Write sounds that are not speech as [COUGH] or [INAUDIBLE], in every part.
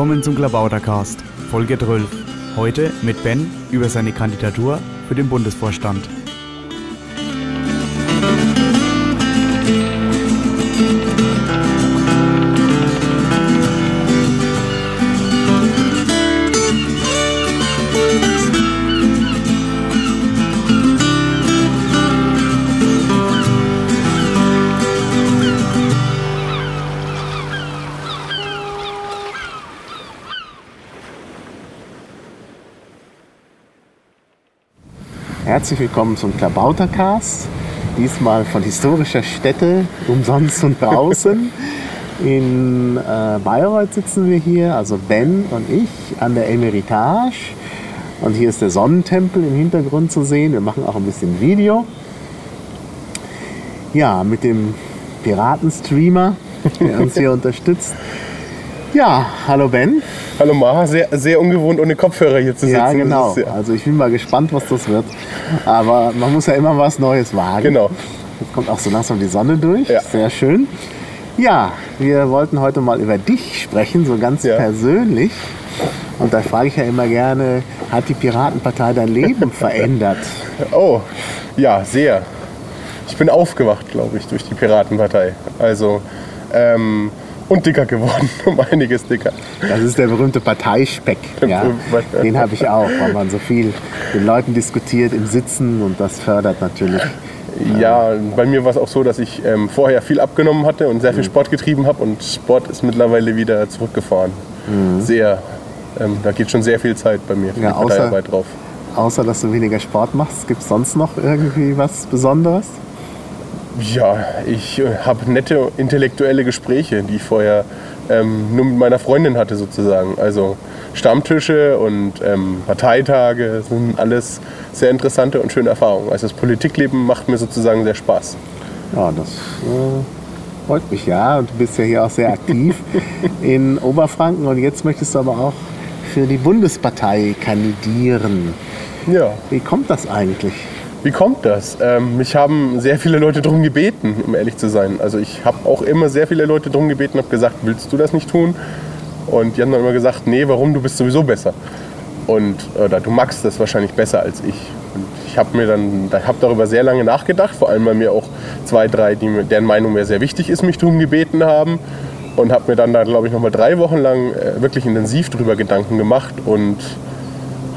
Willkommen zum Klabautercast, Folge 12. Heute mit Ben über seine Kandidatur für den Bundesvorstand. Herzlich willkommen zum Klabautercast. Diesmal von historischer Stätte, umsonst und draußen. In äh, Bayreuth sitzen wir hier, also Ben und ich, an der Emeritage. Und hier ist der Sonnentempel im Hintergrund zu sehen. Wir machen auch ein bisschen Video. Ja, mit dem Piratenstreamer, der uns hier [LAUGHS] unterstützt. Ja, hallo Ben. Hallo Maha, sehr, sehr ungewohnt ohne Kopfhörer hier zu sitzen. Ja, genau. Ist, ja. Also ich bin mal gespannt, was das wird. Aber man muss ja immer was Neues wagen. Genau. Jetzt kommt auch so langsam die Sonne durch. Ja. Sehr schön. Ja, wir wollten heute mal über dich sprechen, so ganz Ja. persönlich. Und da frage ich ja immer gerne, hat die Piratenpartei dein Leben [LAUGHS] verändert? Oh, ja, sehr. Ich bin aufgewacht, glaube ich, durch die Piratenpartei. Also, ähm, und dicker geworden, [LAUGHS] um einiges dicker. Das ist der berühmte Parteispeck. Ja? Den habe ich auch, weil man so viel mit Leuten diskutiert im Sitzen und das fördert natürlich. Ja, bei mir war es auch so, dass ich ähm, vorher viel abgenommen hatte und Mhm. sehr viel Sport getrieben habe und Sport ist mittlerweile wieder zurückgefahren. Sehr. Ähm, da geht schon sehr viel Zeit bei mir für Mhm. Ja, die außer- drauf. Außer dass du weniger Sport machst, gibt es sonst noch irgendwie was Besonderes? Ja, ich äh, habe nette intellektuelle Gespräche, die ich vorher ähm, nur mit meiner Freundin hatte sozusagen. Also Stammtische und ähm, Parteitage sind alles sehr interessante und schöne Erfahrungen. Also das Politikleben macht mir sozusagen sehr Spaß. Ja, das äh, freut mich ja. Und du bist ja hier auch sehr aktiv [LAUGHS] in Oberfranken und jetzt möchtest du aber auch für die Bundespartei kandidieren. Ja, Wie kommt das eigentlich? Wie kommt das? Ähm, mich haben sehr viele Leute darum gebeten, um ehrlich zu sein. Also ich habe auch immer sehr viele Leute darum gebeten, habe gesagt, willst du das nicht tun? Und die haben dann immer gesagt, nee, warum? Du bist sowieso besser. Und oder du magst das wahrscheinlich besser als ich. Und ich habe mir dann, ich habe darüber sehr lange nachgedacht, vor allem weil mir auch zwei, drei, die, deren Meinung mir sehr wichtig ist, mich darum gebeten haben. Und habe mir dann da, glaube ich, noch mal drei Wochen lang äh, wirklich intensiv darüber Gedanken gemacht und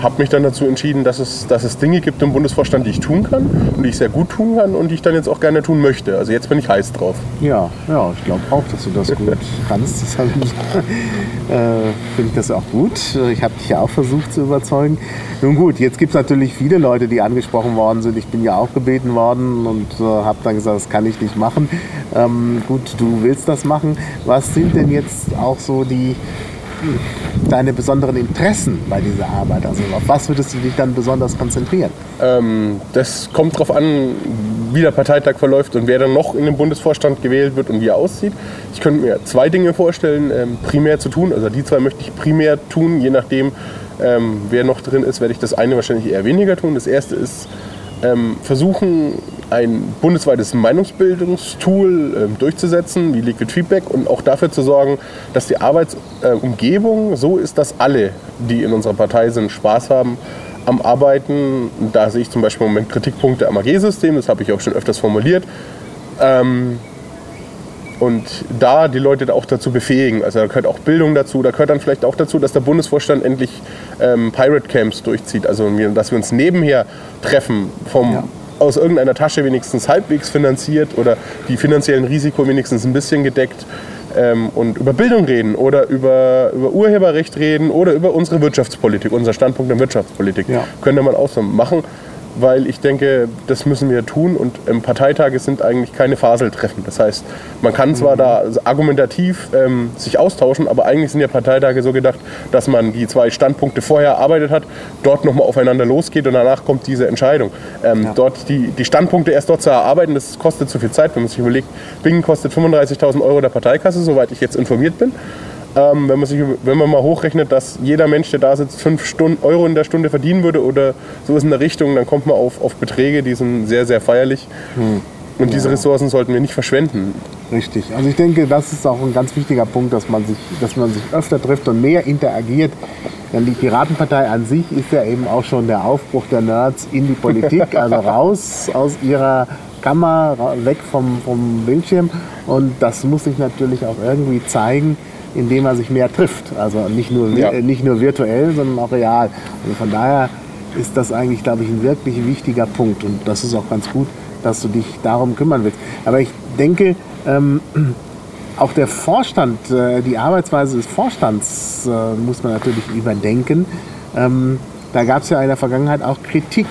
habe mich dann dazu entschieden, dass es, dass es Dinge gibt im Bundesvorstand, die ich tun kann und die ich sehr gut tun kann und die ich dann jetzt auch gerne tun möchte. Also jetzt bin ich heiß drauf. Ja, ja, ich glaube auch, dass du das gut [LAUGHS] kannst. Deshalb äh, finde ich das auch gut. Ich habe dich ja auch versucht zu überzeugen. Nun gut, jetzt gibt es natürlich viele Leute, die angesprochen worden sind. Ich bin ja auch gebeten worden und äh, habe dann gesagt, das kann ich nicht machen. Ähm, gut, du willst das machen. Was sind denn jetzt auch so die deine besonderen Interessen bei dieser Arbeit? Also auf was würdest du dich dann besonders konzentrieren? Ähm, das kommt darauf an, wie der Parteitag verläuft und wer dann noch in den Bundesvorstand gewählt wird und wie er aussieht. Ich könnte mir zwei Dinge vorstellen, ähm, primär zu tun. Also die zwei möchte ich primär tun, je nachdem, ähm, wer noch drin ist, werde ich das eine wahrscheinlich eher weniger tun. Das erste ist ähm, versuchen, ein bundesweites Meinungsbildungstool ähm, durchzusetzen, wie Liquid Feedback, und auch dafür zu sorgen, dass die Arbeitsumgebung so ist, dass alle, die in unserer Partei sind, Spaß haben am Arbeiten. Da sehe ich zum Beispiel im Moment Kritikpunkte am AG-System, das habe ich auch schon öfters formuliert. Ähm, und da die Leute auch dazu befähigen. Also da gehört auch Bildung dazu, da gehört dann vielleicht auch dazu, dass der Bundesvorstand endlich ähm, Pirate Camps durchzieht. Also dass wir uns nebenher treffen, vom, Ja. Aus irgendeiner Tasche wenigstens halbwegs finanziert oder die finanziellen Risiko wenigstens ein bisschen gedeckt ähm, und über Bildung reden oder über, über Urheberrecht reden oder über unsere Wirtschaftspolitik, unser Standpunkt in Wirtschaftspolitik. Ja. Könnte man auch so machen, weil ich denke, das müssen wir tun und ähm, Parteitage sind eigentlich keine Faseltreffen. Das heißt, man kann zwar da argumentativ ähm, sich austauschen, aber eigentlich sind ja Parteitage so gedacht, dass man die zwei Standpunkte vorher erarbeitet hat, dort nochmal aufeinander losgeht und danach kommt diese Entscheidung. Ähm, Dort die, die Standpunkte erst dort zu erarbeiten, das kostet zu viel Zeit, wenn man sich überlegt, Bingen kostet 35.000 Euro der Parteikasse, soweit ich jetzt informiert bin. Ähm, wenn, man sich, wenn man mal hochrechnet, dass jeder Mensch, der da sitzt, 5 Stunden, Euro in der Stunde verdienen würde oder sowas in der Richtung, dann kommt man auf, auf Beträge, die sind sehr, sehr feierlich. Und diese Ja. Ressourcen sollten wir nicht verschwenden. Richtig. Also ich denke, das ist auch ein ganz wichtiger Punkt, dass man sich, dass man sich öfter trifft und mehr interagiert. Denn die Piratenpartei an sich ist ja eben auch schon der Aufbruch der Nerds in die Politik, [LAUGHS] also raus aus ihrer Kammer, weg vom, vom Bildschirm. Und das muss sich natürlich auch irgendwie zeigen, indem man sich mehr trifft. Also nicht nur, Ja. äh, nicht nur virtuell, sondern auch real. Also von daher ist das eigentlich, glaube ich, ein wirklich wichtiger Punkt. Und das ist auch ganz gut, dass du dich darum kümmern willst. Aber ich denke, ähm, auch der Vorstand, äh, die Arbeitsweise des Vorstands äh, muss man natürlich überdenken. Ähm, da gab es ja in der Vergangenheit auch Kritik.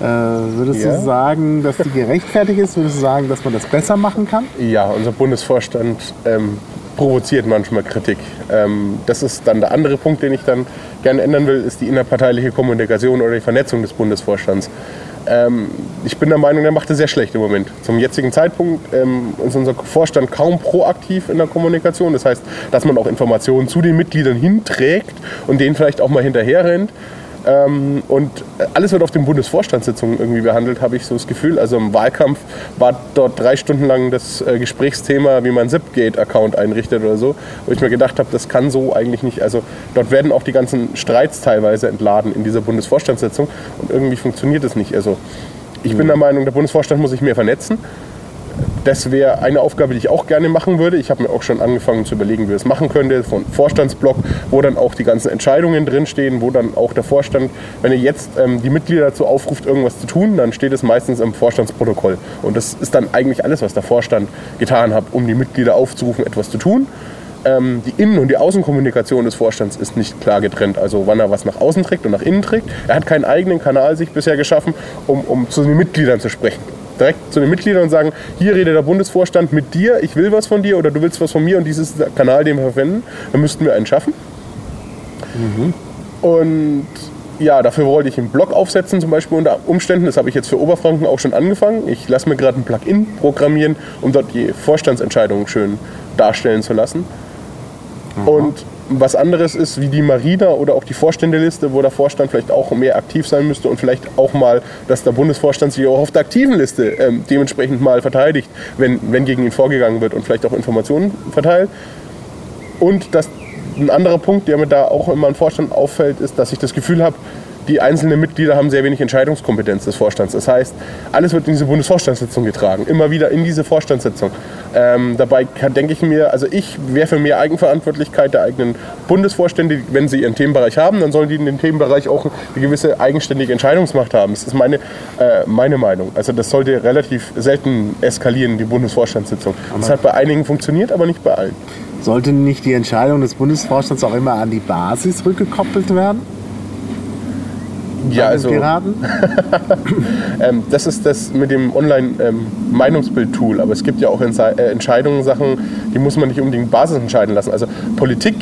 Äh, würdest Ja. du sagen, dass die [LAUGHS] gerechtfertigt ist? Würdest du sagen, dass man das besser machen kann? Ja, unser Bundesvorstand ähm, provoziert manchmal Kritik. Ähm, das ist dann der andere Punkt, den ich dann gerne ändern will, ist die innerparteiliche Kommunikation oder die Vernetzung des Bundesvorstands. Ähm, ich bin der Meinung, der macht es sehr schlecht im Moment. Zum jetzigen Zeitpunkt ähm, ist unser Vorstand kaum proaktiv in der Kommunikation. Das heißt, dass man auch Informationen zu den Mitgliedern hinträgt und denen vielleicht auch mal hinterherrennt. Ähm, und alles wird auf den Bundesvorstandssitzungen irgendwie behandelt, habe ich so das Gefühl. Also im Wahlkampf war dort drei Stunden lang das äh, Gesprächsthema, wie man Zipgate-Account einrichtet oder so, wo ich mir gedacht habe, das kann so eigentlich nicht. Also dort werden auch die ganzen Streits teilweise entladen in dieser Bundesvorstandssitzung und irgendwie funktioniert es nicht. Also ich bin der Meinung, der Bundesvorstand muss sich mehr vernetzen. Das wäre eine Aufgabe, die ich auch gerne machen würde. Ich habe mir auch schon angefangen zu überlegen, wie ich das machen könnte. Von Vorstandsblock, wo dann auch die ganzen Entscheidungen drinstehen, wo dann auch der Vorstand, wenn er jetzt ähm, die Mitglieder dazu aufruft, irgendwas zu tun, dann steht es meistens im Vorstandsprotokoll. Und das ist dann eigentlich alles, was der Vorstand getan hat, um die Mitglieder aufzurufen, etwas zu tun. Ähm, die Innen- und die Außenkommunikation des Vorstands ist nicht klar getrennt. Also wann er was nach außen trägt und nach innen trägt. Er hat keinen eigenen Kanal sich bisher geschaffen, um, um zu den Mitgliedern zu sprechen. Direkt zu den Mitgliedern und sagen, hier redet der Bundesvorstand mit dir, ich will was von dir oder du willst was von mir und dieses Kanal, den wir verwenden. Dann müssten wir einen schaffen. Und ja, dafür wollte ich einen Blog aufsetzen, zum Beispiel unter Umständen. Das habe ich jetzt für Oberfranken auch schon angefangen. Ich lasse mir gerade ein Plugin programmieren, um dort die Vorstandsentscheidungen schön darstellen zu lassen. Und was anderes ist wie die Marina oder auch die Vorständeliste, wo der Vorstand vielleicht auch mehr aktiv sein müsste und vielleicht auch mal, dass der Bundesvorstand sich auch auf der aktiven Liste ähm, dementsprechend mal verteidigt, wenn, wenn gegen ihn vorgegangen wird und vielleicht auch Informationen verteilt. Und das, ein anderer Punkt, der mir da auch immer im Vorstand auffällt, ist, dass ich das Gefühl habe, die einzelnen Mitglieder haben sehr wenig Entscheidungskompetenz des Vorstands. Das heißt, alles wird in diese Bundesvorstandssitzung getragen, immer wieder in diese Vorstandssitzung. Ähm, dabei kann, denke ich mir, also ich wäre für mehr Eigenverantwortlichkeit der eigenen Bundesvorstände. Wenn sie ihren Themenbereich haben, dann sollen die in dem Themenbereich auch eine gewisse eigenständige Entscheidungsmacht haben. Das ist meine, äh, meine Meinung. Also das sollte relativ selten eskalieren, die Bundesvorstandssitzung. Das hat bei einigen funktioniert, aber nicht bei allen. Sollte nicht die Entscheidung des Bundesvorstands auch immer an die Basis rückgekoppelt werden? Ja, also Piraten? [LAUGHS] ähm, das ist das mit dem Online-Meinungsbild-Tool. Aber es gibt ja auch äh, Entscheidungen, Sachen, die muss man nicht unbedingt Basis entscheiden lassen. Also Politik,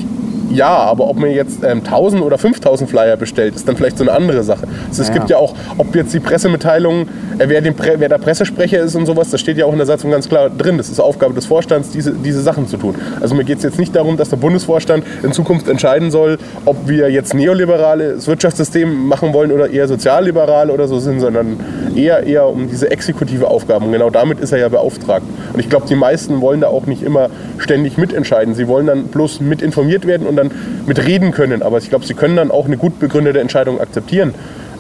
ja, aber ob man jetzt ähm, 1000 oder 5000 Flyer bestellt, ist dann vielleicht so eine andere Sache. Also es Ja. gibt ja auch, ob jetzt die Pressemitteilung, äh, wer, den Pre wer der Pressesprecher ist und sowas, das steht ja auch in der Satzung ganz klar drin. Das ist Aufgabe des Vorstands, diese, diese Sachen zu tun. Also mir geht es jetzt nicht darum, dass der Bundesvorstand in Zukunft entscheiden soll, ob wir jetzt neoliberales Wirtschaftssystem machen wollen oder eher sozialliberal oder so sind, sondern eher, eher um diese exekutive Aufgaben. Und genau damit ist er ja beauftragt. Und ich glaube, die meisten wollen da auch nicht immer ständig mitentscheiden. Sie wollen dann bloß mit informiert werden und dann mitreden können. Aber ich glaube, sie können dann auch eine gut begründete Entscheidung akzeptieren.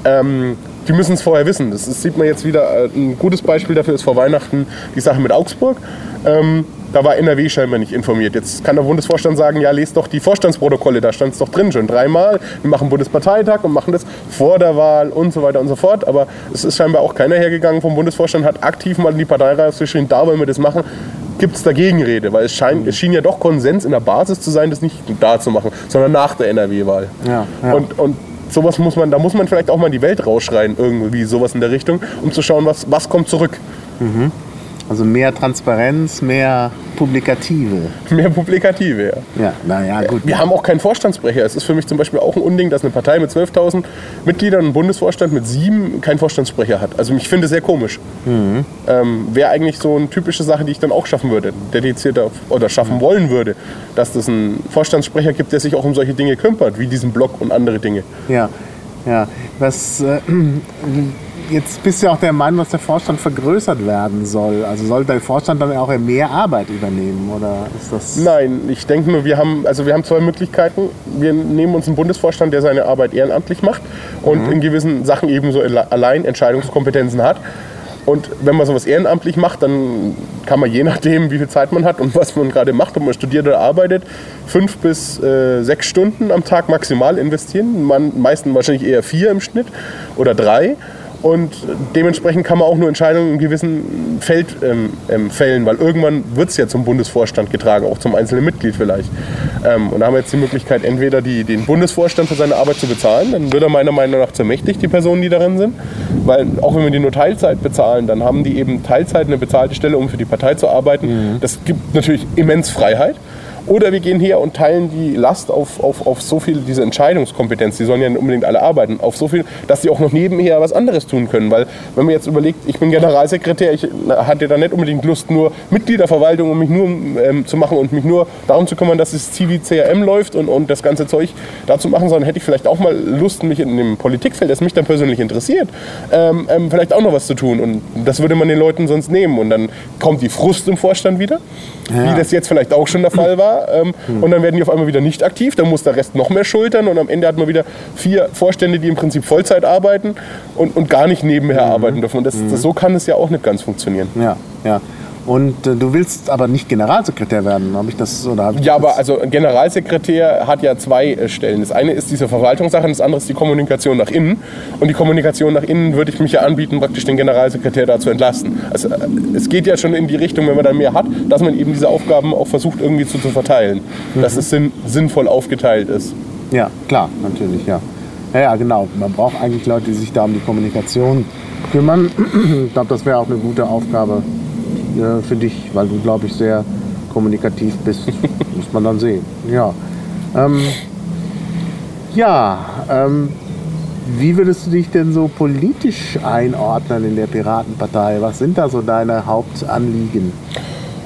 Ähm, die müssen es vorher wissen. Das, ist, sieht man jetzt wieder. Äh, ein gutes Beispiel dafür ist vor Weihnachten die Sache mit Augsburg. Ähm, da war NRW scheinbar nicht informiert. Jetzt kann der Bundesvorstand sagen, ja, lest doch die Vorstandsprotokolle, da stand es doch drin schon dreimal. Wir machen Bundesparteitag und machen das vor der Wahl und so weiter und so fort. Aber es ist scheinbar auch keiner hergegangen vom Bundesvorstand, hat aktiv mal in die Parteireihe geschrieben, da wollen wir das machen. Gibt es Dagegenrede? Weil es, scheint, es schien ja doch Konsens in der Basis zu sein, das nicht da zu machen, sondern nach der NRW-Wahl. Ja, ja. Und, und sowas muss man, da muss man vielleicht auch mal in die Welt rausschreien, irgendwie sowas in der Richtung, um zu schauen, was, was kommt zurück. Also mehr Transparenz, mehr Publikative. [LAUGHS] Mehr Publikative, ja. Ja, naja, gut. Wir haben auch keinen Vorstandssprecher. Es ist für mich zum Beispiel auch ein Unding, dass eine Partei mit 12.000 Mitgliedern, ein Bundesvorstand mit sieben, keinen Vorstandssprecher hat. Also ich finde es sehr komisch. Ähm, Wäre eigentlich so eine typische Sache, die ich dann auch schaffen würde, dedizierter oder schaffen wollen würde, dass es einen Vorstandssprecher gibt, der sich auch um solche Dinge kümmert, wie diesen Blog und andere Dinge. Ja, ja. Was, äh, [CLEARS THROAT] jetzt bist du ja auch der Meinung, dass der Vorstand vergrößert werden soll. Also soll der Vorstand dann auch mehr Arbeit übernehmen oder ist das? Nein, ich denke nur, wir haben, also wir haben zwei Möglichkeiten. Wir nehmen uns einen Bundesvorstand, der seine Arbeit ehrenamtlich macht und in gewissen Sachen ebenso allein Entscheidungskompetenzen hat. Und wenn man sowas ehrenamtlich macht, dann kann man je nachdem, wie viel Zeit man hat und was man gerade macht, ob man studiert oder arbeitet, fünf bis äh, sechs Stunden am Tag maximal investieren. Man, meisten wahrscheinlich eher vier im Schnitt oder drei. Und dementsprechend kann man auch nur Entscheidungen in gewissen Feld ähm, ähm, fällen, weil irgendwann wird es ja zum Bundesvorstand getragen, auch zum einzelnen Mitglied vielleicht. Ähm, und da haben wir jetzt die Möglichkeit, entweder die, den Bundesvorstand für seine Arbeit zu bezahlen, dann wird er meiner Meinung nach zu mächtig, die Personen, die darin sind. Weil auch wenn wir die nur Teilzeit bezahlen, dann haben die eben Teilzeit eine bezahlte Stelle, um für die Partei zu arbeiten. Mhm. Das gibt natürlich immens Freiheit. Oder wir gehen her und teilen die Last auf, auf, auf so viel, diese Entscheidungskompetenz, die sollen ja nicht unbedingt alle arbeiten, auf so viel, dass sie auch noch nebenher was anderes tun können. Weil wenn man jetzt überlegt, ich bin Generalsekretär, ich hatte da nicht unbedingt Lust, nur Mitgliederverwaltung, um mich nur ähm, zu machen und mich nur darum zu kümmern, dass das Zivi CRM läuft und, und das ganze Zeug da zu machen, sondern hätte ich vielleicht auch mal Lust, mich in dem Politikfeld, das mich dann persönlich interessiert, ähm, ähm, vielleicht auch noch was zu tun. Und das würde man den Leuten sonst nehmen. Und dann kommt die Frust im Vorstand wieder, ja. wie das jetzt vielleicht auch schon der Fall war ähm, hm. und dann werden die auf einmal wieder nicht aktiv, dann muss der Rest noch mehr schultern und am Ende hat man wieder vier Vorstände, die im Prinzip Vollzeit arbeiten und, und gar nicht nebenher mhm. arbeiten dürfen. Und das, das, so kann es ja auch nicht ganz funktionieren. Ja, ja. Und äh, du willst aber nicht Generalsekretär werden, habe ich das oder hab ich Ja, aber also Generalsekretär hat ja zwei äh, Stellen. Das eine ist diese Verwaltungssache, das andere ist die Kommunikation nach innen. Und die Kommunikation nach innen würde ich mich ja anbieten, praktisch den Generalsekretär da zu entlasten. Also äh, es geht ja schon in die Richtung, wenn man dann mehr hat, dass man eben diese Aufgaben auch versucht irgendwie zu, zu verteilen, mhm. dass es sinn, sinnvoll aufgeteilt ist. Ja, klar, natürlich, ja. Ja, ja, genau. Man braucht eigentlich Leute, die sich da um die Kommunikation kümmern. [CLEARS THROAT] Ich glaube, das wäre auch eine gute Aufgabe äh, für dich, weil du, glaube ich, sehr kommunikativ bist. [LAUGHS] Muss man dann sehen. Ja. Ähm, ja, ähm, wie würdest du dich denn so politisch einordnen in der Piratenpartei? Was sind da so deine Hauptanliegen?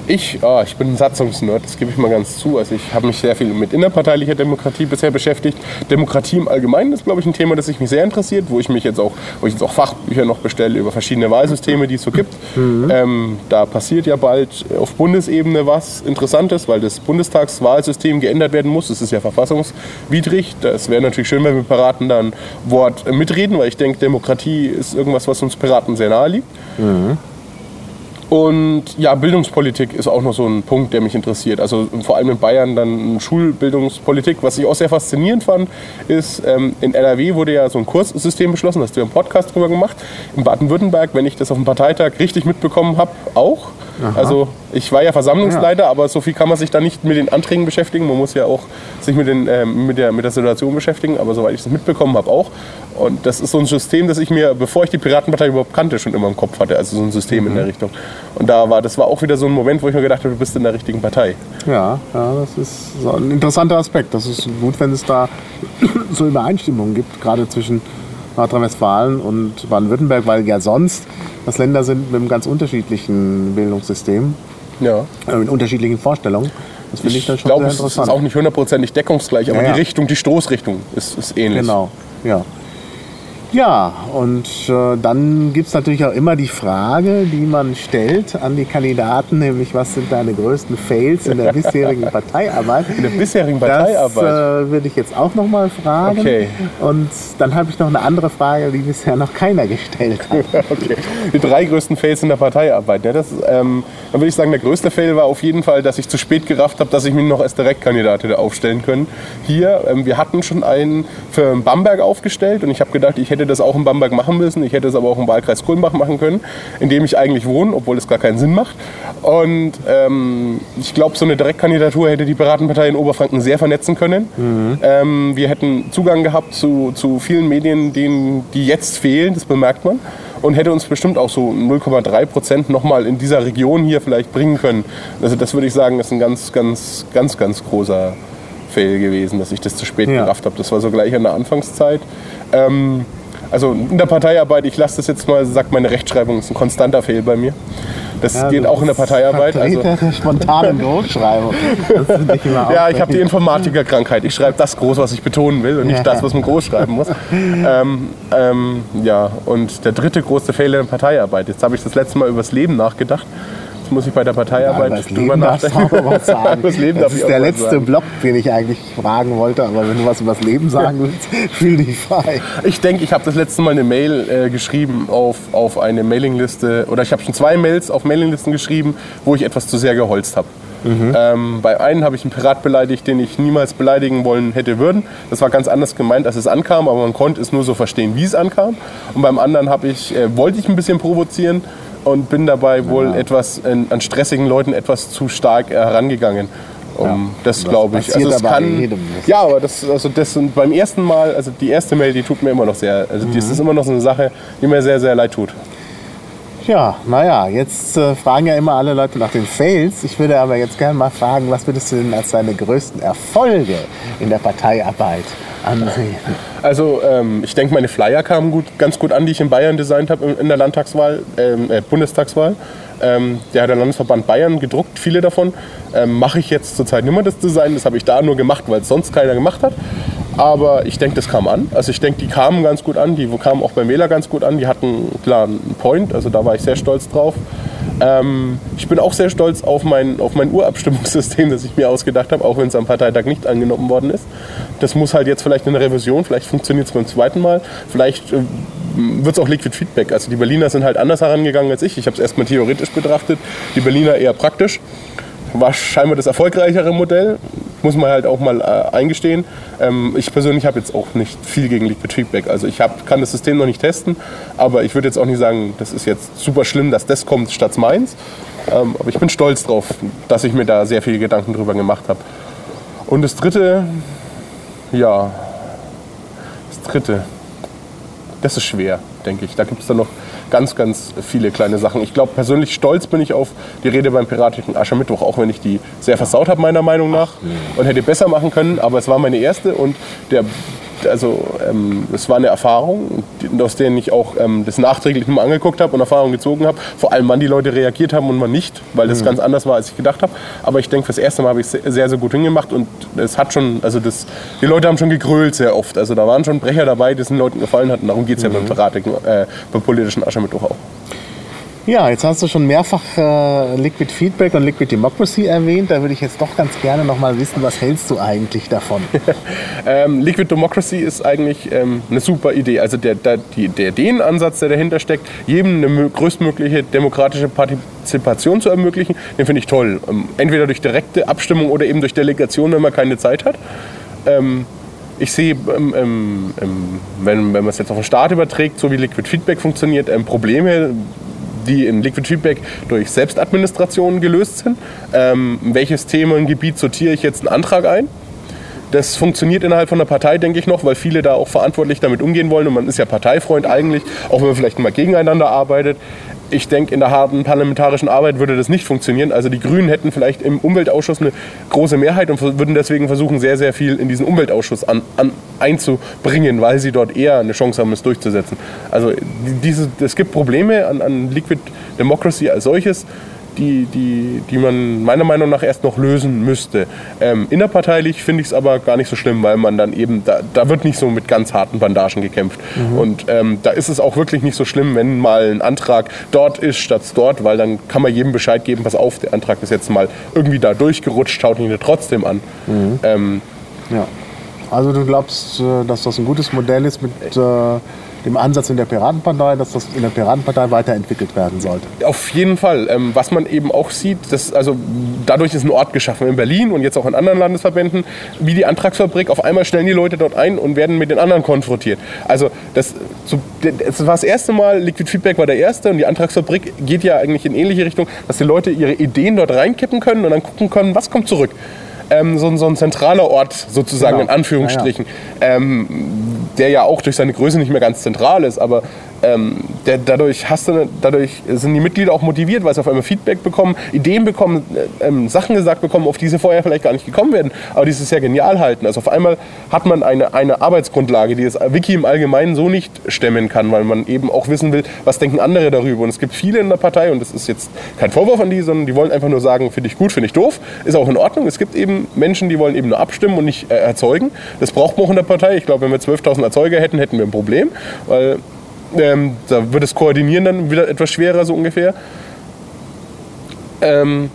Ich, oh, ich bin ein Satzungsnerd, das gebe ich mal ganz zu. Also ich habe mich sehr viel mit innerparteilicher Demokratie bisher beschäftigt. Demokratie im Allgemeinen ist, glaube ich, ein Thema, das mich sehr interessiert, wo ich mich jetzt auch, wo ich jetzt auch Fachbücher noch bestelle über verschiedene Wahlsysteme, die es so gibt. Mhm. Ähm, da passiert ja bald auf Bundesebene was Interessantes, weil das Bundestagswahlsystem geändert werden muss. Das ist ja verfassungswidrig. Das wäre natürlich schön, wenn wir Piraten da ein Wort mitreden, weil ich denke, Demokratie ist irgendwas, was uns Piraten sehr nahe liegt. Mhm. Und ja, Bildungspolitik ist auch noch so ein Punkt, der mich interessiert. Also vor allem in Bayern dann Schulbildungspolitik. Was ich auch sehr faszinierend fand, ist, ähm, in NRW wurde ja so ein Kurssystem beschlossen, da hast du ja einen Podcast drüber gemacht. In Baden-Württemberg, wenn ich das auf dem Parteitag richtig mitbekommen habe, auch. Aha. Also ich war ja Versammlungsleiter, ja. aber so viel kann man sich da nicht mit den Anträgen beschäftigen. Man muss ja auch sich mit, den, äh, mit, der, mit der Situation beschäftigen, aber soweit ich das mitbekommen habe auch. Und das ist so ein System, das ich mir, bevor ich die Piratenpartei überhaupt kannte, schon immer im Kopf hatte. Also so ein System mhm. in der Richtung. Und da war, das war auch wieder so ein Moment, wo ich mir gedacht habe, du bist in der richtigen Partei. Ja, ja das ist so ein interessanter Aspekt. Das ist gut, wenn es da [CLEARS THROAT] so Übereinstimmungen gibt, gerade zwischen Nordrhein-Westfalen und Baden-Württemberg, weil ja sonst das Länder sind mit einem ganz unterschiedlichen Bildungssystem, ja. äh, mit unterschiedlichen Vorstellungen. Das finde ich, ich dann schon glaub, sehr interessant. Es ist auch nicht hundertprozentig deckungsgleich, aber ja, ja. die Richtung, die Stoßrichtung ist, ist ähnlich. Genau, ja. Ja, und äh, dann gibt es natürlich auch immer die Frage, die man stellt an die Kandidaten, nämlich was sind deine größten Fails in der bisherigen [LAUGHS] Parteiarbeit? In der bisherigen Parteiarbeit? Das äh, würde ich jetzt auch noch mal fragen. Okay. Und dann habe ich noch eine andere Frage, die bisher noch keiner gestellt hat. [LAUGHS] okay. Die drei größten Fails in der Parteiarbeit. Ja, das, ähm, dann würde ich sagen, der größte Fail war auf jeden Fall, dass ich zu spät gerafft habe, dass ich mich noch als Direktkandidat hätte aufstellen können. Hier, ähm, wir hatten schon einen für Bamberg aufgestellt und ich habe gedacht, ich hätte das auch in Bamberg machen müssen. Ich hätte es aber auch im Wahlkreis Kulmbach machen können, in dem ich eigentlich wohne, obwohl es gar keinen Sinn macht. Und ähm, ich glaube, so eine Direktkandidatur hätte die Piratenpartei in Oberfranken sehr vernetzen können. Mhm. Ähm, wir hätten Zugang gehabt zu, zu vielen Medien, denen, die jetzt fehlen, das bemerkt man. Und hätte uns bestimmt auch so 0,3 Prozent nochmal in dieser Region hier vielleicht bringen können. Also das würde ich sagen, ist ein ganz, ganz, ganz, ganz großer Fail gewesen, dass ich das zu spät ja. gerafft habe. Das war so gleich an der Anfangszeit. Ähm, Also in der Parteiarbeit, ich lasse das jetzt mal, sagt meine Rechtschreibung, ist ein konstanter Fehl bei mir. Das Ja, geht auch in der Parteiarbeit. Also, [LAUGHS] der spontanen Großschreibung. Ja, ich habe die. Informatikerkrankheit. Ich schreibe das groß, was ich betonen will und nicht das, was man groß schreiben muss. ähm, ähm, ja, und der dritte große Fehler in der Parteiarbeit. Jetzt habe ich das letzte Mal über das Leben nachgedacht. Muss ich bei der Parteiarbeit das drüber nachdenken. was [LAUGHS] sagen. das Leben das ist der letzte sagen. Block, den ich eigentlich fragen wollte. Aber wenn du was über das Leben sagen willst, [LAUGHS] fühl dich frei. Ich denke, ich habe das letzte Mal eine Mail äh, geschrieben auf, auf eine Mailingliste oder ich habe schon zwei Mails auf Mailinglisten geschrieben, wo ich etwas zu sehr geholzt habe. Ähm, bei einem habe ich einen Pirat beleidigt, den ich niemals beleidigen wollen hätte würden. Das war ganz anders gemeint, als es ankam, aber man konnte es nur so verstehen, wie es ankam. Und beim anderen ich, äh, wollte ich ein bisschen provozieren und bin dabei wohl etwas äh, an stressigen Leuten etwas zu stark herangegangen. Um, das das glaube ich. Also es kann, jedem. ja, aber das, also das sind beim ersten Mal, also die erste Mail, die tut mir immer noch sehr, also das ist immer noch so eine Sache, die mir sehr, sehr leid tut. Ja, naja, jetzt äh, fragen ja immer alle Leute nach den Fails. Ich würde aber jetzt gerne mal fragen, was würdest du denn als deine größten Erfolge in der Parteiarbeit ansehen? Also ähm, ich denke, meine Flyer kamen gut, ganz gut an, die ich in Bayern designt habe in- der Landtagswahl, ähm, äh, Bundestagswahl. Ähm, der hat der Landesverband Bayern gedruckt, viele davon. Ähm, Mache ich jetzt zurzeit nicht mehr das Design, das habe ich da nur gemacht, weil es sonst keiner gemacht hat. Aber ich denke, das kam an. Also ich denke, die kamen ganz gut an, die kamen auch beim Wähler ganz gut an. Die hatten klar einen Point, also da war ich sehr stolz drauf. Ähm, ich bin auch sehr stolz auf mein, auf mein Urabstimmungssystem, [LAUGHS] das ich mir ausgedacht habe, auch wenn es am Parteitag nicht angenommen worden ist. Das muss halt jetzt vielleicht in der Revision, vielleicht funktioniert es beim zweiten Mal, vielleicht äh, wird es auch Liquid Feedback. Also die Berliner sind halt anders herangegangen als ich. Ich habe es erstmal theoretisch betrachtet, die Berliner eher praktisch. War scheinbar das erfolgreichere Modell, muss man halt auch mal äh, eingestehen. Ähm, ich persönlich habe jetzt auch nicht viel gegen Liquid Feedback. Also ich hab, kann das System noch nicht testen, aber ich würde jetzt auch nicht sagen, das ist jetzt super schlimm, dass das kommt statt meins. Ähm, aber ich bin stolz drauf, dass ich mir da sehr viele Gedanken drüber gemacht habe. Und das dritte, ja, das dritte, das ist schwer, denke ich. Da gibt es dann noch ganz, ganz viele kleine Sachen. Ich glaube, persönlich stolz bin ich auf die Rede beim piratischen Aschermittwoch, auch wenn ich die sehr versaut habe, meiner Meinung nach. Und hätte besser machen können, aber es war meine erste und der. Also ähm, es war eine Erfahrung, aus der ich auch ähm, das nachträglich mal angeguckt habe und Erfahrung gezogen habe. Vor allem, wann die Leute reagiert haben und wann nicht, weil das ganz anders war, als ich gedacht habe. Aber ich denke, fürs erste Mal habe ich es sehr, sehr gut hingemacht und es hat schon, also das, die Leute haben schon gegrölt sehr oft. Also da waren schon Brecher dabei, die es den Leuten gefallen hat. Und darum geht es ja beim, Verratigen, äh, beim politischen Aschermittwoch auch. Ja, jetzt hast du schon mehrfach äh, Liquid Feedback und Liquid Democracy erwähnt. Da würde ich jetzt doch ganz gerne noch mal wissen, was hältst du eigentlich davon? [LAUGHS] Ähm, Liquid Democracy ist eigentlich ähm, eine super Idee. Also der, der, der Ideenansatz, der dahinter steckt, jedem eine mö- größtmögliche demokratische Partizipation zu ermöglichen, den finde ich toll. Ähm, entweder durch direkte Abstimmung oder eben durch Delegation, wenn man keine Zeit hat. Ähm, ich sehe, ähm, ähm, ähm, wenn, wenn man es jetzt auf den Staat überträgt, so wie Liquid Feedback funktioniert, ähm, Probleme, die in Liquid Feedback durch Selbstadministration gelöst sind. Ähm, welches Themengebiet sortiere ich jetzt einen Antrag ein? Das funktioniert innerhalb von der Partei, denke ich noch, weil viele da auch verantwortlich damit umgehen wollen. Und man ist ja Parteifreund eigentlich, auch wenn man vielleicht mal gegeneinander arbeitet. Ich denke, in der harten parlamentarischen Arbeit würde das nicht funktionieren. Also die Grünen hätten vielleicht im Umweltausschuss eine große Mehrheit und würden deswegen versuchen, sehr, sehr viel in diesen Umweltausschuss an, an, einzubringen, weil sie dort eher eine Chance haben, es durchzusetzen. Also diese, es gibt Probleme an, an Liquid Democracy als solches die, die, die man meiner Meinung nach erst noch lösen müsste. Ähm, innerparteilich finde ich es aber gar nicht so schlimm, weil man dann eben, da, da wird nicht so mit ganz harten Bandagen gekämpft. Und ähm, da ist es auch wirklich nicht so schlimm, wenn mal ein Antrag dort ist statt dort, weil dann kann man jedem Bescheid geben, pass auf, der Antrag ist jetzt mal irgendwie da durchgerutscht, schaut ihn dir trotzdem an. Ähm, Ja. Also du glaubst, äh, dass das ein gutes Modell ist mit äh, dem Ansatz in der Piratenpartei, dass das in der Piratenpartei weiterentwickelt werden sollte? Auf jeden Fall. Ähm, was man eben auch sieht, dass, also dadurch ist ein Ort geschaffen in Berlin und jetzt auch in anderen Landesverbänden, wie die Antragsfabrik. Auf einmal stellen die Leute dort ein und werden mit den anderen konfrontiert. Also das, das war das erste Mal, Liquid Feedback war der erste und die Antragsfabrik geht ja eigentlich in ähnliche Richtung, dass die Leute ihre Ideen dort reinkippen können und dann gucken können, was kommt zurück. Ähm, so, ein- so ein zentraler Ort sozusagen Genau. in Anführungsstrichen, ähm, der ja auch durch seine Größe nicht mehr ganz zentral ist, aber ähm, der, dadurch, hast du, dadurch sind die Mitglieder auch motiviert, weil sie auf einmal Feedback bekommen, Ideen bekommen, äh, ähm, Sachen gesagt bekommen, auf die sie vorher vielleicht gar nicht gekommen wären, aber die sie sehr genial halten. Also auf einmal hat man eine, eine Arbeitsgrundlage, die das Wiki im Allgemeinen so nicht stemmen kann, weil man eben auch wissen will, was denken andere darüber. Und es gibt viele in der Partei, und das ist jetzt kein Vorwurf an die, sondern die wollen einfach nur sagen, finde ich gut, finde ich doof, ist auch in Ordnung. Es gibt eben Menschen, die wollen eben nur abstimmen und nicht äh, erzeugen. Das braucht man auch in der Partei. Ich glaube, wenn wir 12.000 Erzeuger hätten, hätten wir ein Problem, weil ähm, da wird das Koordinieren dann wieder etwas schwerer, so ungefähr. Ähm,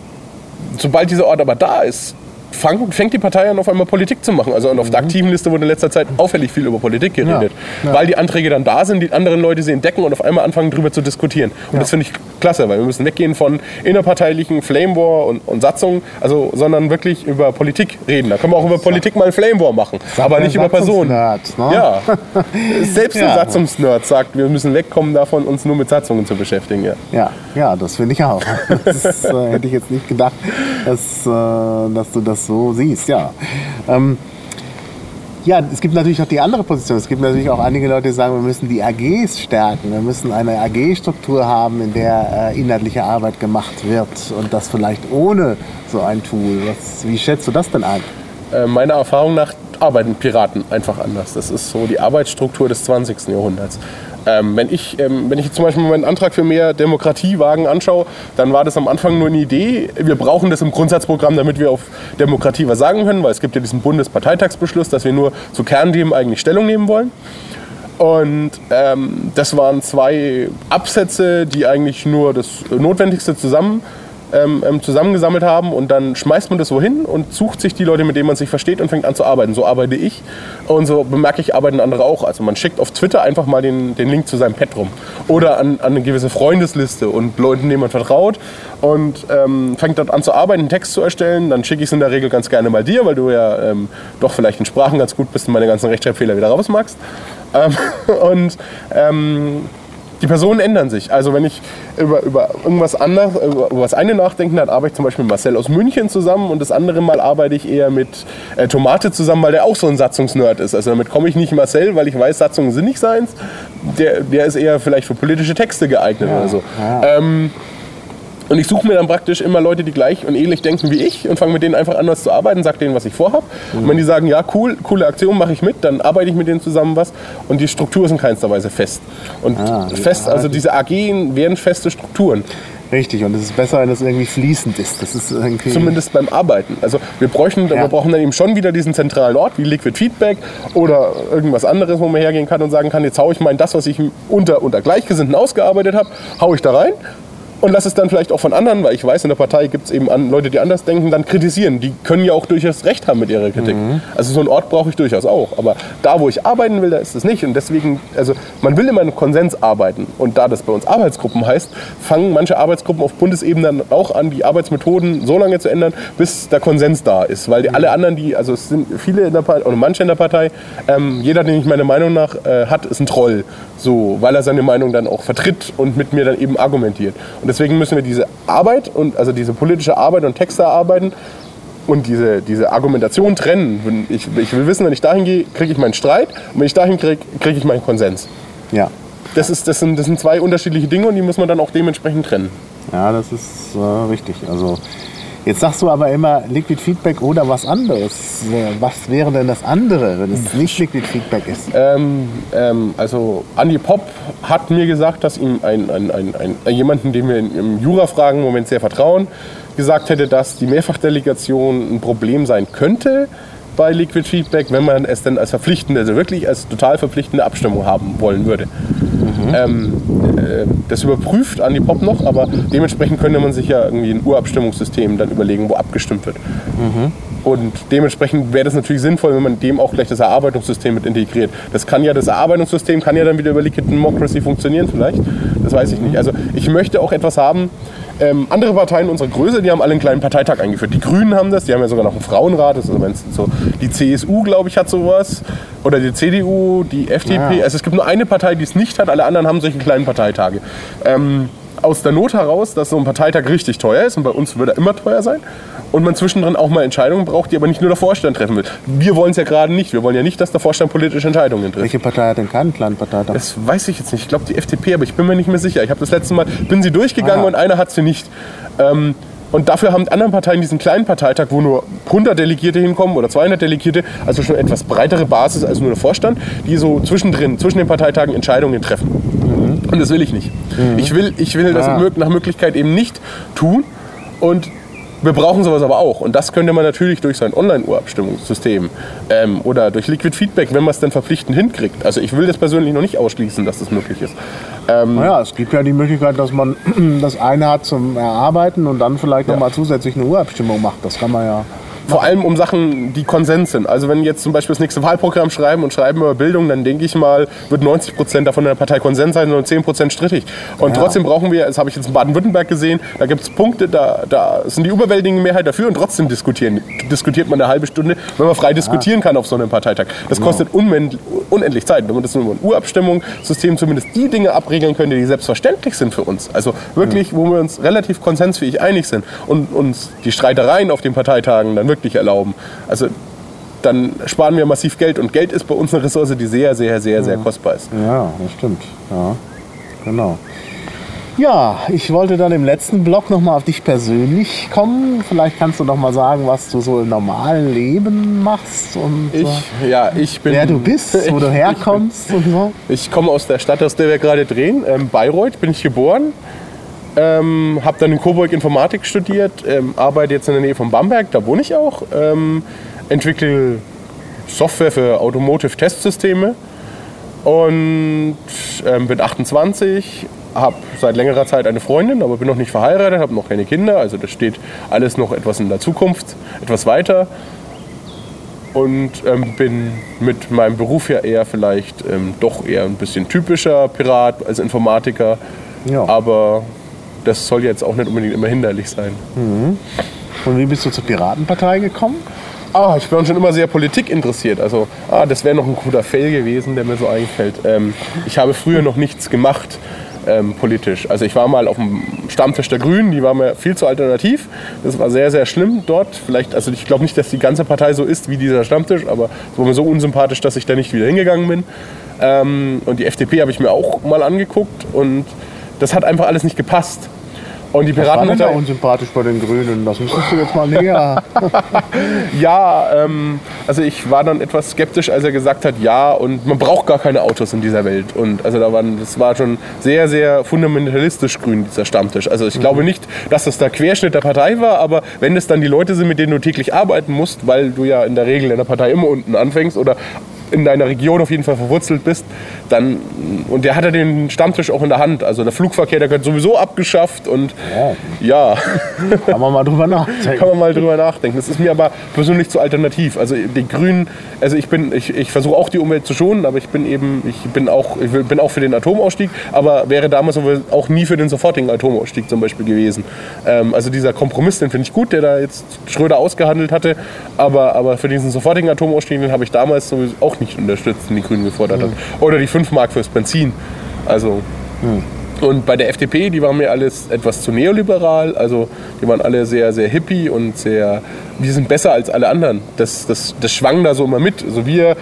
sobald dieser Ort aber da ist, fang, fängt die Partei an, auf einmal Politik zu machen. Also auf der aktiven Liste wurde in letzter Zeit auffällig viel über Politik geredet. Ja, ja. Weil die Anträge dann da sind, die anderen Leute sie entdecken und auf einmal anfangen, darüber zu diskutieren. Und Ja. das finde ich klasse, weil wir müssen weggehen von innerparteilichen Flame War und, und Satzungen, also, sondern wirklich über Politik reden. Da können wir auch über Politik mal ein Flame War machen, aber der nicht über Personen. Ne? Ja, [LAUGHS] selbst ein. Satzungsnerd sagt, wir müssen wegkommen davon, uns nur mit Satzungen zu beschäftigen. Ja. Ja, ja, das finde ich auch. [LAUGHS] Das äh, hätte ich jetzt nicht gedacht, dass, äh, dass du das so siehst. Ja. Ähm, ja, es gibt natürlich auch die andere Position. Es gibt natürlich auch einige Leute, die sagen, wir müssen die AGs stärken. Wir müssen eine AG-Struktur haben, in der äh, inhaltliche Arbeit gemacht wird und das vielleicht ohne so ein Tool. Was, wie schätzt du das denn ein? Äh, meiner Erfahrung nach arbeiten Piraten einfach anders. Das ist so die Arbeitsstruktur des 20. Jahrhunderts. Ähm, wenn, ich, ähm, wenn ich zum Beispiel meinen Antrag für mehr Demokratie wagen anschaue, dann war das am Anfang nur eine Idee. Wir brauchen das im Grundsatzprogramm, damit wir auf Demokratie was sagen können, weil es gibt ja diesen Bundesparteitagsbeschluss, dass wir nur zu Kernthemen eigentlich Stellung nehmen wollen. Und ähm, das waren zwei Absätze, die eigentlich nur das Notwendigste zusammen, ähm, ähm, zusammengesammelt haben. Und dann schmeißt man das so hin und sucht sich die Leute, mit denen man sich versteht und fängt an zu arbeiten. So arbeite ich. Und so bemerke ich, arbeiten andere auch. Also man schickt auf Twitter einfach mal den, den Link zu seinem Pad rum. Oder an, an eine gewisse Freundesliste und Leuten, denen man vertraut. Und ähm, fängt dort an zu arbeiten, einen Text zu erstellen. Dann schicke ich es in der Regel ganz gerne mal dir, weil du ja ähm, doch vielleicht in Sprachen ganz gut bist und meine ganzen Rechtschreibfehler wieder rausmachst. Ähm, [LAUGHS] und ähm, die Personen ändern sich. Also wenn ich über, über irgendwas anderes, über, über das eine nachdenke, dann arbeite ich zum Beispiel mit Marcel aus München zusammen und das andere Mal arbeite ich eher mit äh, Tomate zusammen, weil der auch so ein Satzungsnerd ist. Also damit komme ich nicht Marcel, weil ich weiß, Satzungen sind nicht seins. Der, der ist eher vielleicht für politische Texte geeignet oder so. Ähm, und ich suche mir dann praktisch immer Leute, die gleich und ähnlich denken wie ich und fange mit denen einfach anders zu arbeiten, sage denen, was ich vorhabe. Und wenn die sagen, ja, cool, coole Aktion, mache ich mit, dann arbeite ich mit denen zusammen was. Und die Struktur ist in keinster Weise fest. Und Ah, fest, also diese AG wären feste Strukturen. Richtig, und es ist besser, wenn es irgendwie fließend ist. Das ist irgendwie Zumindest beim Arbeiten. Also wir, bräuchten, Ja. wir brauchen dann eben schon wieder diesen zentralen Ort wie Liquid Feedback oder irgendwas anderes, wo man hergehen kann und sagen kann, jetzt haue ich mal in das, was ich unter, unter Gleichgesinnten ausgearbeitet habe, haue ich da rein und lass es dann vielleicht auch von anderen, weil ich weiß, in der Partei gibt es eben Leute, die anders denken, dann kritisieren. Die können ja auch durchaus recht haben mit ihrer Kritik. Also so einen Ort brauche ich durchaus auch. Aber da, wo ich arbeiten will, da ist es nicht. Und deswegen, also man will immer in Konsens arbeiten. Und da das bei uns Arbeitsgruppen heißt, fangen manche Arbeitsgruppen auf Bundesebene dann auch an, die Arbeitsmethoden so lange zu ändern, bis der Konsens da ist. Weil die, alle anderen, die, also es sind viele in der Partei, oder manche in der Partei, ähm, jeder, den ich meine Meinung nach äh, hat, ist ein Troll. So, weil er seine Meinung dann auch vertritt und mit mir dann eben argumentiert. Und deswegen müssen wir diese Arbeit und also diese politische Arbeit und Texte erarbeiten und diese, diese Argumentation trennen. Ich, ich will wissen, wenn ich dahin gehe, kriege ich meinen Streit und wenn ich dahin kriege, kriege ich meinen Konsens. Ja. Das, ist, das, sind, das sind zwei unterschiedliche Dinge und die muss man dann auch dementsprechend trennen. Ja, das ist äh, richtig. Also jetzt sagst du aber immer Liquid Feedback oder was anderes. Äh, Was wäre denn das andere, wenn es nicht Liquid Feedback ist? Ähm, ähm, also Andy Pop hat mir gesagt, dass ihm ein, ein, ein, ein, ein jemanden, dem wir im Jura-Fragen im Moment sehr vertrauen, gesagt hätte, dass die Mehrfachdelegation ein Problem sein könnte bei Liquid Feedback, wenn man es dann als verpflichtende, also wirklich als total verpflichtende Abstimmung haben wollen würde. Ähm, äh, das überprüft Andy Pop noch, aber dementsprechend könnte man sich ja irgendwie ein Urabstimmungssystem dann überlegen, wo abgestimmt wird. Und dementsprechend wäre das natürlich sinnvoll, wenn man dem auch gleich das Erarbeitungssystem mit integriert. Das kann ja, das Erarbeitungssystem kann ja dann wieder über Liquid Democracy funktionieren vielleicht. Das weiß ich nicht. Also ich möchte auch etwas haben, ähm, andere Parteien unserer Größe, die haben alle einen kleinen Parteitag eingeführt. Die Grünen haben das, die haben ja sogar noch einen Frauenrat. Das ist also so, die CSU, glaube ich, hat sowas. Oder die CDU, die FDP. Ja. Also es gibt nur eine Partei, die es nicht hat. Alle anderen haben solche kleinen Parteitage. Ähm, aus der Not heraus, dass so ein Parteitag richtig teuer ist und bei uns würde er immer teuer sein und man zwischendrin auch mal Entscheidungen braucht, die aber nicht nur der Vorstand treffen will. Wir wollen es ja gerade nicht. Wir wollen ja nicht, dass der Vorstand politische Entscheidungen trifft. Welche Partei hat denn keinen kleinen Parteitag? Das weiß ich jetzt nicht. Ich glaube die FDP, aber ich bin mir nicht mehr sicher. Ich habe das letzte Mal, bin sie durchgegangen Ah. und einer hat sie nicht. Ähm, und dafür haben die anderen Parteien diesen kleinen Parteitag, wo nur 100 Delegierte hinkommen oder 200 Delegierte, also schon etwas breitere Basis als nur der Vorstand, die so zwischendrin, zwischen den Parteitagen Entscheidungen treffen. Und das will ich nicht. Ich will, ich will das Ah. nach Möglichkeit eben nicht tun. Und wir brauchen sowas aber auch. Und das könnte man natürlich durch sein Online-Urabstimmungssystem ähm, oder durch Liquid Feedback, wenn man es dann verpflichtend hinkriegt. Also ich will das persönlich noch nicht ausschließen, dass das möglich ist. Ähm, Naja, es gibt ja die Möglichkeit, dass man [CLEARS THROAT] das eine hat zum Erarbeiten und dann vielleicht noch Ja. mal zusätzlich eine Urabstimmung macht. Das kann man ja. Vor allem um Sachen, die Konsens sind. Also wenn jetzt zum Beispiel das nächste Wahlprogramm schreiben und schreiben über Bildung, dann denke ich mal, wird 90 Prozent davon in der Partei Konsens sein und 10 Prozent strittig. Und Ja. trotzdem brauchen wir, das habe ich jetzt in Baden-Württemberg gesehen, da gibt es Punkte, da, da sind die überwältigende Mehrheit dafür und trotzdem diskutieren. Diskutiert man eine halbe Stunde, wenn man frei diskutieren kann auf so einem Parteitag. Das kostet unmen- unendlich Zeit. Wenn man das über ein Urabstimmungssystem zumindest die Dinge abregeln könnte, die selbstverständlich sind für uns. Also wirklich, wo wir uns relativ konsensfähig einig sind und uns die Streitereien auf den Parteitagen dann wirklich erlauben. Also dann sparen wir massiv Geld und Geld ist bei uns eine Ressource, die sehr, sehr, sehr, sehr kostbar ist. Ja, das stimmt. Ja, genau. Ja, ich wollte dann im letzten Blog noch mal auf dich persönlich kommen. Vielleicht kannst du noch mal sagen, was du so im normalen Leben machst und. Ich, ja, ich bin. wer du bist, wo du [LAUGHS] herkommst und so. Ich komme aus der Stadt, aus der wir gerade drehen, ähm, Bayreuth, bin ich geboren. Ähm, habe dann in Coburg Informatik studiert, ähm, arbeite jetzt in der Nähe von Bamberg, da wohne ich auch. Ähm, entwickle Software für Automotive-Testsysteme und ähm, bin 28, habe seit längerer Zeit eine Freundin, aber bin noch nicht verheiratet, habe noch keine Kinder, also das steht alles noch etwas in der Zukunft, etwas weiter und ähm, bin mit meinem Beruf ja eher vielleicht ähm, doch eher ein bisschen typischer Pirat als Informatiker. Ja. Aber das soll jetzt auch nicht unbedingt immer hinderlich sein. Und wie bist du zur Piratenpartei gekommen? Ah, ich bin schon immer sehr Politik interessiert. Also, ah, das wäre noch ein guter Fail gewesen, der mir so einfällt. Ähm, ich habe früher noch nichts gemacht ähm, politisch. Also ich war mal auf dem Stammtisch der Grünen, die war mir viel zu alternativ. Das war sehr, sehr schlimm dort. Vielleicht, also ich glaube nicht, dass die ganze Partei so ist wie dieser Stammtisch, aber es war mir so unsympathisch, dass ich da nicht wieder hingegangen bin. Ähm, und die FDP habe ich mir auch mal angeguckt und das hat einfach alles nicht gepasst. Und die Was war denn da unsympathisch bei den Grünen? Das müsstest du jetzt mal näher. [LAUGHS] Ja, ähm, also ich war dann etwas skeptisch, als er gesagt hat, ja, und man braucht gar keine Autos in dieser Welt. Und also da waren, das war schon sehr, sehr fundamentalistisch grün, dieser Stammtisch. Also ich glaube nicht, dass das der Querschnitt der Partei war, aber wenn es dann die Leute sind, mit denen du täglich arbeiten musst, weil du ja in der Regel in der Partei immer unten anfängst oder in deiner Region auf jeden Fall verwurzelt bist, dann und der hatte den Stammtisch auch in der Hand. Also der Flugverkehr, der gehört sowieso abgeschafft und ja. Kann man mal drüber nachdenken. [LAUGHS] Kann man mal drüber nachdenken. Das ist mir aber persönlich zu alternativ. Also die Grünen, also ich bin, ich, ich versuche auch die Umwelt zu schonen, aber ich bin eben, ich bin auch, ich bin auch für den Atomausstieg, aber wäre damals auch nie für den sofortigen Atomausstieg zum Beispiel gewesen. Ähm, also dieser Kompromiss, den finde ich gut, der da jetzt Schröder ausgehandelt hatte, aber, aber für diesen sofortigen Atomausstieg, den habe ich damals sowieso auch nicht unterstützt, den die Grünen gefordert haben. Oder die 5 Mark fürs Benzin. Also und bei der FDP, die waren mir alles etwas zu neoliberal. Also die waren alle sehr, sehr hippie und sehr, wir sind besser als alle anderen. Das, das, das schwang da so immer mit. Also wir,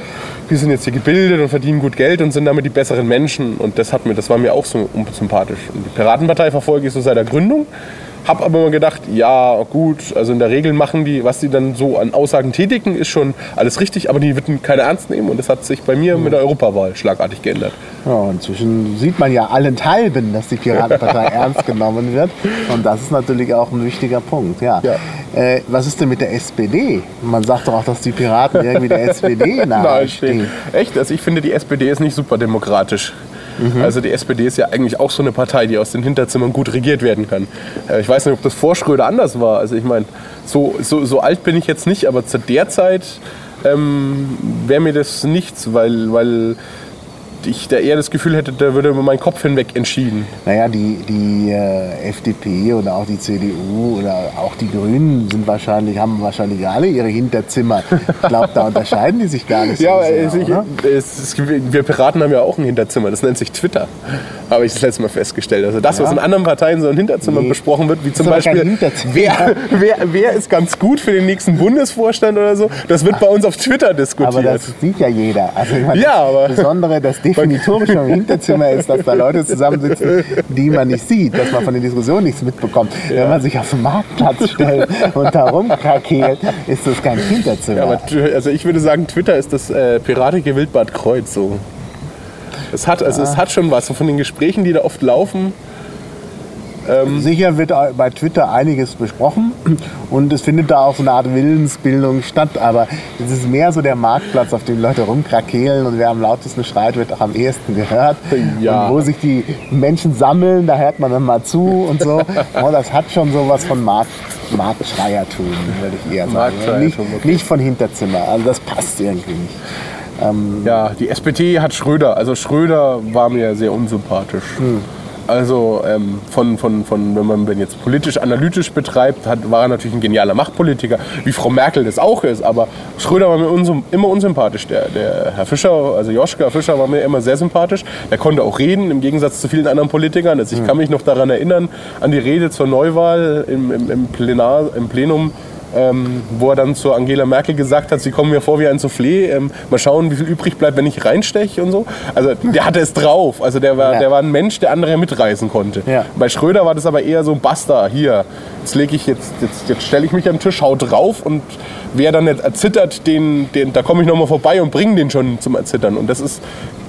wir sind jetzt hier gebildet und verdienen gut Geld und sind damit die besseren Menschen. Und das hat mir, das war mir auch so unsympathisch. Und die Piratenpartei verfolge ich so seit der Gründung. Hab aber immer gedacht, ja gut, also in der Regel machen die, was die dann so an Aussagen tätigen, ist schon alles richtig, aber die würden keiner ernst nehmen und das hat sich bei mir mit der Europawahl schlagartig geändert. Ja, inzwischen sieht man ja allenthalben, dass die Piratenpartei [LAUGHS] ernst genommen wird. Und das ist natürlich auch ein wichtiger Punkt. Ja. Ja. Äh, was ist denn mit der SPD? Man sagt doch auch, dass die Piraten irgendwie der SPD [LAUGHS] nahestehen. Echt? Also ich finde, die SPD ist nicht super demokratisch. Also die SPD ist ja eigentlich auch so eine Partei, die aus den Hinterzimmern gut regiert werden kann. Äh, Ich weiß nicht, ob das vor Schröder anders war. Also ich meine, so, so, so alt bin ich jetzt nicht, aber zu der Zeit ähm, wäre mir das nichts, weil, weil ich da eher das Gefühl hätte, da würde über meinen Kopf hinweg entschieden. Naja, die, die äh, FDP oder auch die CDU oder auch die Grünen sind wahrscheinlich, haben wahrscheinlich alle ihre Hinterzimmer. Ich glaube, da unterscheiden die sich gar nicht so Ja, sehr, es, ich, es, es, wir Piraten haben ja auch ein Hinterzimmer, das nennt sich Twitter. Habe ich das letzte Mal festgestellt. Also das, was Ja. in anderen Parteien so ein Hinterzimmer Nee. besprochen wird, wie zum Beispiel, wer, wer, wer ist ganz gut für den nächsten Bundesvorstand oder so, das wird bei uns auf Twitter diskutiert. Aber das sieht ja jeder. Also meine, Ja, aber- das Besondere, das [LAUGHS] Definitorische im Hinterzimmer ist, dass da Leute zusammensitzen, die man nicht sieht, dass man von den Diskussionen nichts mitbekommt. Wenn man sich auf den Marktplatz stellt und da rumkrakelt, ist das kein Hinterzimmer. Ja, aber also ich würde sagen, Twitter ist das äh, piratige Wildbad Kreuz. So. Es, hat, also es hat schon was. So von den Gesprächen, die da oft laufen. Sicher wird bei Twitter einiges besprochen und es findet da auch so eine Art Willensbildung statt, aber es ist mehr so der Marktplatz, auf dem Leute rumkrakehlen und wer am lautesten schreit, wird auch am ehesten gehört. Ja. Und wo sich die Menschen sammeln, da hört man dann mal zu und so. [LAUGHS] Oh, das hat schon sowas von Markt, Marktschreiertum, würde ich eher sagen. Nicht, okay. nicht von Hinterzimmer, also das passt irgendwie nicht. Ja, die SPD hat Schröder. Also Schröder war mir sehr unsympathisch. Also ähm, von, von, von, wenn man den jetzt politisch analytisch betreibt, hat, war er natürlich ein genialer Machtpolitiker, wie Frau Merkel das auch ist. Aber Schröder war mir unsym immer unsympathisch. Der, der Herr Fischer, also Joschka Fischer, war mir immer sehr sympathisch. Der konnte auch reden, im Gegensatz zu vielen anderen Politikern. Also ich kann mich noch daran erinnern, an die Rede zur Neuwahl im, im, im, Plenar, im Plenum ähm, wo er dann zu Angela Merkel gesagt hat, sie kommen mir vor wie ein Soufflé, ähm, mal schauen, wie viel übrig bleibt, wenn ich reinsteche und so. Also der hatte es drauf. Also der war, Ja. der war ein Mensch, der andere mitreißen konnte. Ja. Bei Schröder war das aber eher so, basta, hier, jetzt lege ich jetzt, jetzt, jetzt stelle ich mich am Tisch, hau drauf und wer dann jetzt erzittert, den, den, da komme ich nochmal vorbei und bringe den schon zum Erzittern. Und das ist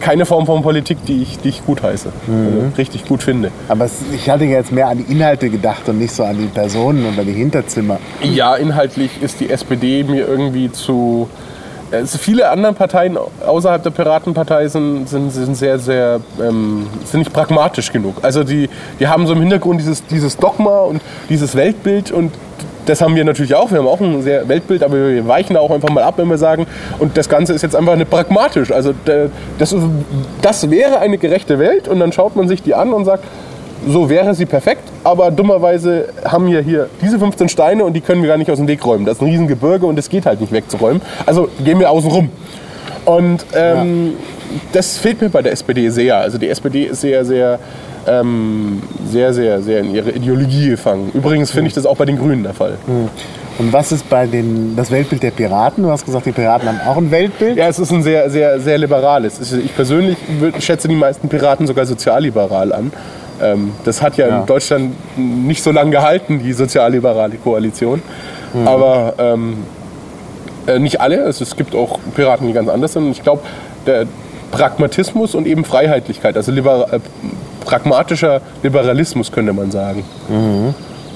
keine Form von Politik, die ich, die ich gut heiße, also richtig gut finde. Aber es, ich hatte jetzt mehr an die Inhalte gedacht und nicht so an die Personen oder die Hinterzimmer. Ja, inhaltlich ist die SPD mir irgendwie zu. Also viele andere Parteien außerhalb der Piratenpartei sind, sind, sind sehr, sehr, ähm, sind nicht pragmatisch genug. Also die, die haben so im Hintergrund dieses, dieses Dogma und dieses Weltbild und das haben wir natürlich auch. Wir haben auch ein sehr Weltbild, aber wir weichen da auch einfach mal ab, wenn wir sagen, und das Ganze ist jetzt einfach nicht pragmatisch. Also das, das wäre eine gerechte Welt und dann schaut man sich die an und sagt, so wäre sie perfekt, aber dummerweise haben wir hier diese 15 Steine und die können wir gar nicht aus dem Weg räumen. Das ist ein Riesengebirge und das geht halt nicht wegzuräumen. Also gehen wir außen rum. Und ähm, das fehlt mir bei der SPD sehr. Also die SPD ist sehr, sehr, ähm, sehr, sehr, sehr in ihre Ideologie gefangen. Übrigens finde ich das auch bei den Grünen der Fall. Und was ist bei den, das Weltbild der Piraten? Du hast gesagt, die Piraten haben auch ein Weltbild. Ja, es ist ein sehr, sehr, sehr liberales. Ich persönlich schätze die meisten Piraten sogar sozialliberal an. Ähm, das hat ja, Ja. in Deutschland nicht so lange gehalten, die sozialliberale Koalition. Aber ähm, äh, nicht alle. Also es gibt auch Piraten, die ganz anders sind. Und ich glaube, der Pragmatismus und eben Freiheitlichkeit, also liber, äh, pragmatischer Liberalismus könnte man sagen.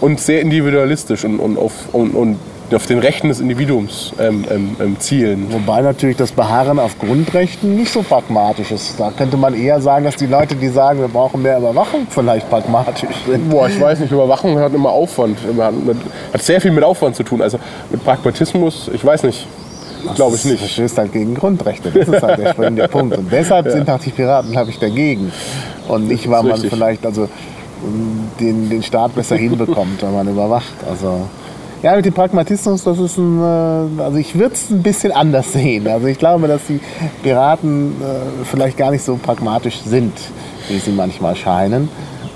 Und sehr individualistisch und, und, auf, und, und auf den Rechten des Individuums ähm, ähm, ähm, zielen. Wobei natürlich das Beharren auf Grundrechten nicht so pragmatisch ist. Da könnte man eher sagen, dass die Leute, die sagen, wir brauchen mehr Überwachung, vielleicht pragmatisch sind. Boah, ich weiß nicht, Überwachung hat immer Aufwand. Hat, sehr viel mit Aufwand zu tun. Also mit Pragmatismus, ich weiß nicht. Glaube ich Das nicht. verstößt halt gegen Grundrechte. Das ist halt der springende Punkt. Und deshalb [LAUGHS] sind auch die Piraten, glaube ich, dagegen. Und nicht, weil man vielleicht also den, den Staat besser [LAUGHS] hinbekommt, wenn man überwacht. Also ja, mit dem Pragmatismus, das ist ein, äh, also ich würde es ein bisschen anders sehen. Also ich glaube, dass die Piraten äh, vielleicht gar nicht so pragmatisch sind, wie sie manchmal scheinen.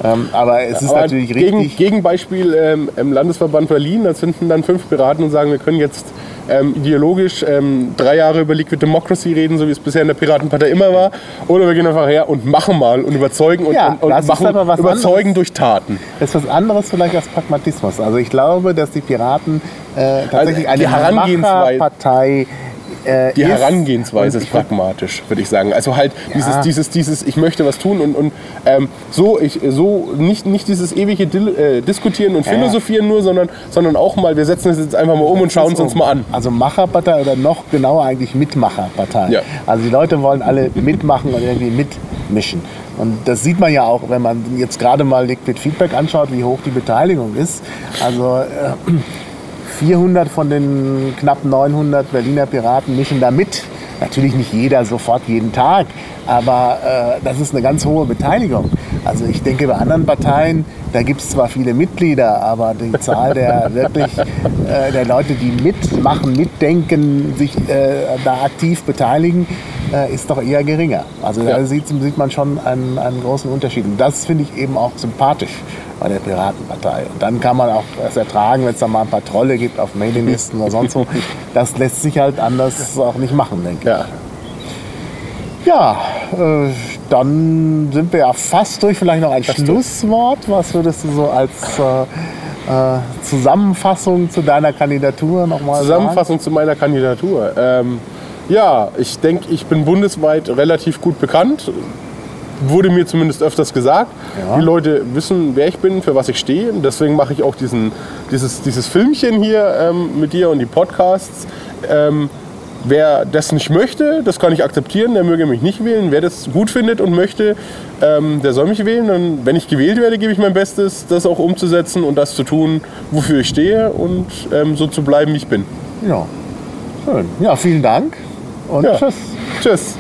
Ähm, aber es ist Aber natürlich gegen, richtig. Gegenbeispiel ähm, im Landesverband Berlin, da zünden dann fünf Piraten und sagen, wir können jetzt ähm, ideologisch ähm, drei Jahre über Liquid Democracy reden, so wie es bisher in der Piratenpartei immer war. Oder wir gehen einfach her und machen mal und überzeugen und, Ja, und, und machen, überzeugen anderes. durch Taten. Das ist was anderes vielleicht als Pragmatismus. Also ich glaube, dass die Piraten äh, tatsächlich Also eine Herangehensweise- äh, Die. Herangehensweise ist pragmatisch, würde ich sagen. Also halt dieses, dieses, dieses, ich möchte was tun und, und ähm, so, ich, so nicht, nicht dieses ewige Dil äh, Diskutieren und Ja. Philosophieren nur, sondern, sondern auch mal, wir setzen es jetzt einfach mal um und schauen es uns mal an. Also Macherpartei oder noch genauer eigentlich Mitmacherpartei. Ja. Also die Leute wollen alle mitmachen und irgendwie mitmischen. Und das sieht man ja auch, wenn man jetzt gerade mal Liquid Feedback anschaut, wie hoch die Beteiligung ist. Also äh, 400 von den knapp 900 Berliner Piraten mischen da mit. Natürlich nicht jeder sofort jeden Tag, aber äh, das ist eine ganz hohe Beteiligung. Also ich denke, bei anderen Parteien, da gibt es zwar viele Mitglieder, aber die Zahl der [LAUGHS] wirklich äh, der Leute, die mitmachen, mitdenken, sich äh, da aktiv beteiligen, äh, ist doch eher geringer. Also da sieht, sieht man schon einen, einen großen Unterschied. Und das finde ich eben auch sympathisch bei der Piratenpartei. Und dann kann man auch es ertragen, wenn es da mal ein paar Trolle gibt auf Mailinglisten oder sonst wo. [LAUGHS] Das lässt sich halt anders auch nicht machen, denke Ja. ich. Ja, äh, dann sind wir ja fast durch. Vielleicht noch ein Schlusswort. Was würdest du so als äh, äh, Zusammenfassung zu deiner Kandidatur nochmal sagen? Zusammenfassung zu meiner Kandidatur. Ähm, ja, ich denke, ich bin bundesweit relativ gut bekannt. Wurde mir zumindest öfters gesagt. Ja. Die Leute wissen, wer ich bin, für was ich stehe. Deswegen mache ich auch diesen, dieses, dieses Filmchen hier ähm, mit dir und die Podcasts. Ähm, wer das nicht möchte, das kann ich akzeptieren, der möge mich nicht wählen. Wer das gut findet und möchte, ähm, der soll mich wählen. Und wenn ich gewählt werde, gebe ich mein Bestes, das auch umzusetzen und das zu tun, wofür ich stehe und ähm, so zu bleiben, wie ich bin. Ja, schön. Ja, vielen Dank und ja. tschüss. Tschüss.